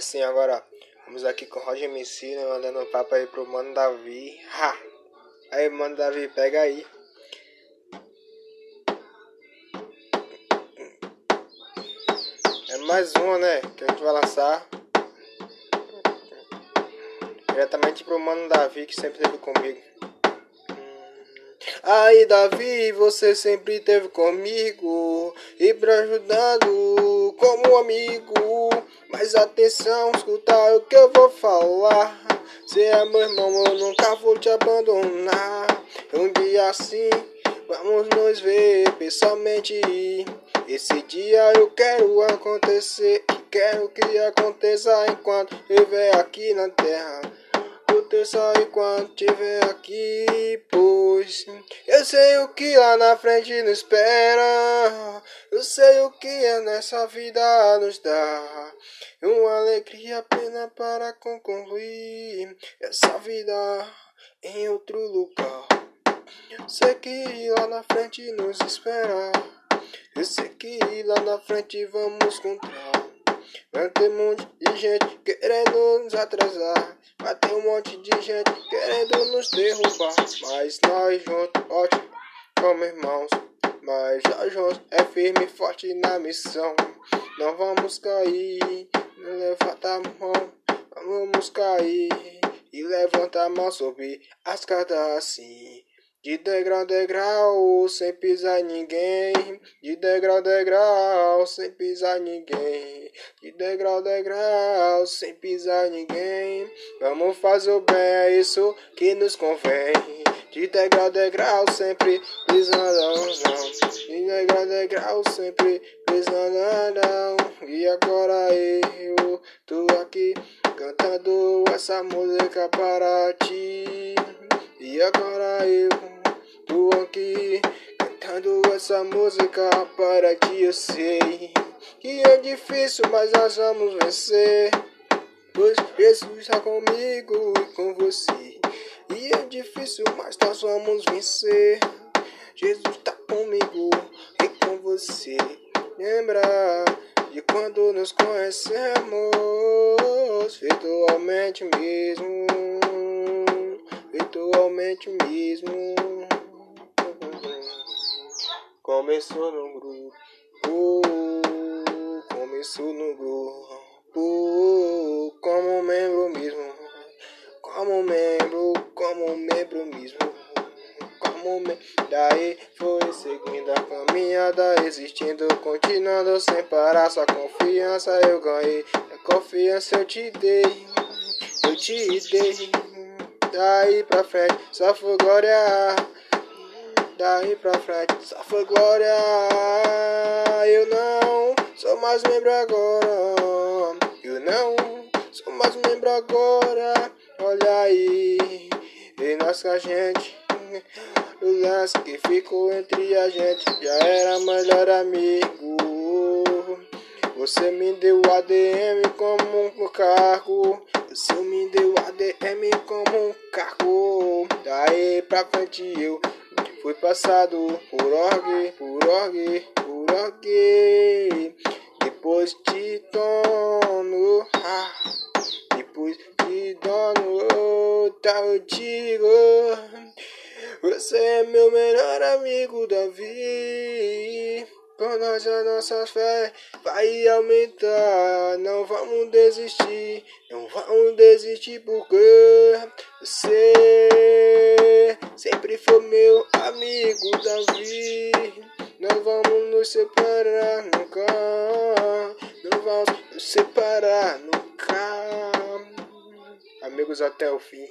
Assim, agora, vamos aqui com o Roger Messina, mandando um papo aí pro Mano Davi. Ha! Aí, Mano Davi, pega aí. É mais uma, né? Que a gente vai lançar. Diretamente pro Mano Davi, que sempre esteve comigo. Aí, Davi, você sempre esteve comigo e pra ajudando como amigo. Mas atenção, escuta o que eu vou falar. Você é meu irmão, eu nunca vou te abandonar. Um dia assim, vamos nos ver pessoalmente. Esse dia eu quero acontecer quero que aconteça enquanto eu viver aqui na terra aconteça enquanto estiver aqui, pois eu sei o que lá na frente nos espera. Eu sei o que é nessa vida nos dá. Uma alegria apenas para concluir essa vida em outro lugar. Sei que lá na frente nos espera. Eu sei que lá na frente vamos encontrar. Vai ter um monte de gente querendo nos atrasar. Vai ter um monte de gente querendo nos derrubar. Mas nós juntos, ótimo, como irmãos. Mas nós juntos é firme e forte na missão. Não vamos cair, não levanta a mão. Vamos cair e levanta a mão sobre as escada assim. De degrau, degrau, sem pisar ninguém. De degrau, degrau, sem pisar ninguém. De degrau, degrau, sem pisar ninguém. Vamos fazer o bem, é isso que nos convém. De degrau, degrau, sempre pisando não. De degrau, degrau, sempre pisando não. E agora eu tô aqui cantando essa música para ti. E agora eu aqui cantando essa música para ti. Eu sei que é difícil, mas nós vamos vencer. Pois Jesus está comigo e com você. E é difícil, mas nós vamos vencer. Jesus está comigo e com você. Lembra de quando nos conhecemos virtualmente mesmo virtualmente mesmo. Começou no grupo, começou no grupo, como membro mesmo, como membro, como membro mesmo. Como me... Daí foi seguindo a caminhada, existindo, continuando sem parar. Sua confiança eu ganhei, a confiança eu te dei, eu te dei. Daí pra frente só foi glória. Daí pra frente só foi glória. Eu não sou mais membro agora. Eu não sou mais membro agora. Olha aí, e nós com a gente. O lance que ficou entre a gente já era melhor amigo. Você me deu ADM como um carro. Você me deu ADM como um carro. Daí pra frente eu fui passado por org, por org, por org. Depois te dono, ah, depois te dono, tá eu digo. Você é meu melhor amigo, Davi. Com nós a nossa fé vai aumentar. Não vamos desistir, não vamos desistir porque você sempre foi meu amigo, Davi. Não vamos nos separar nunca. Não vamos nos separar nunca. Amigos até o fim.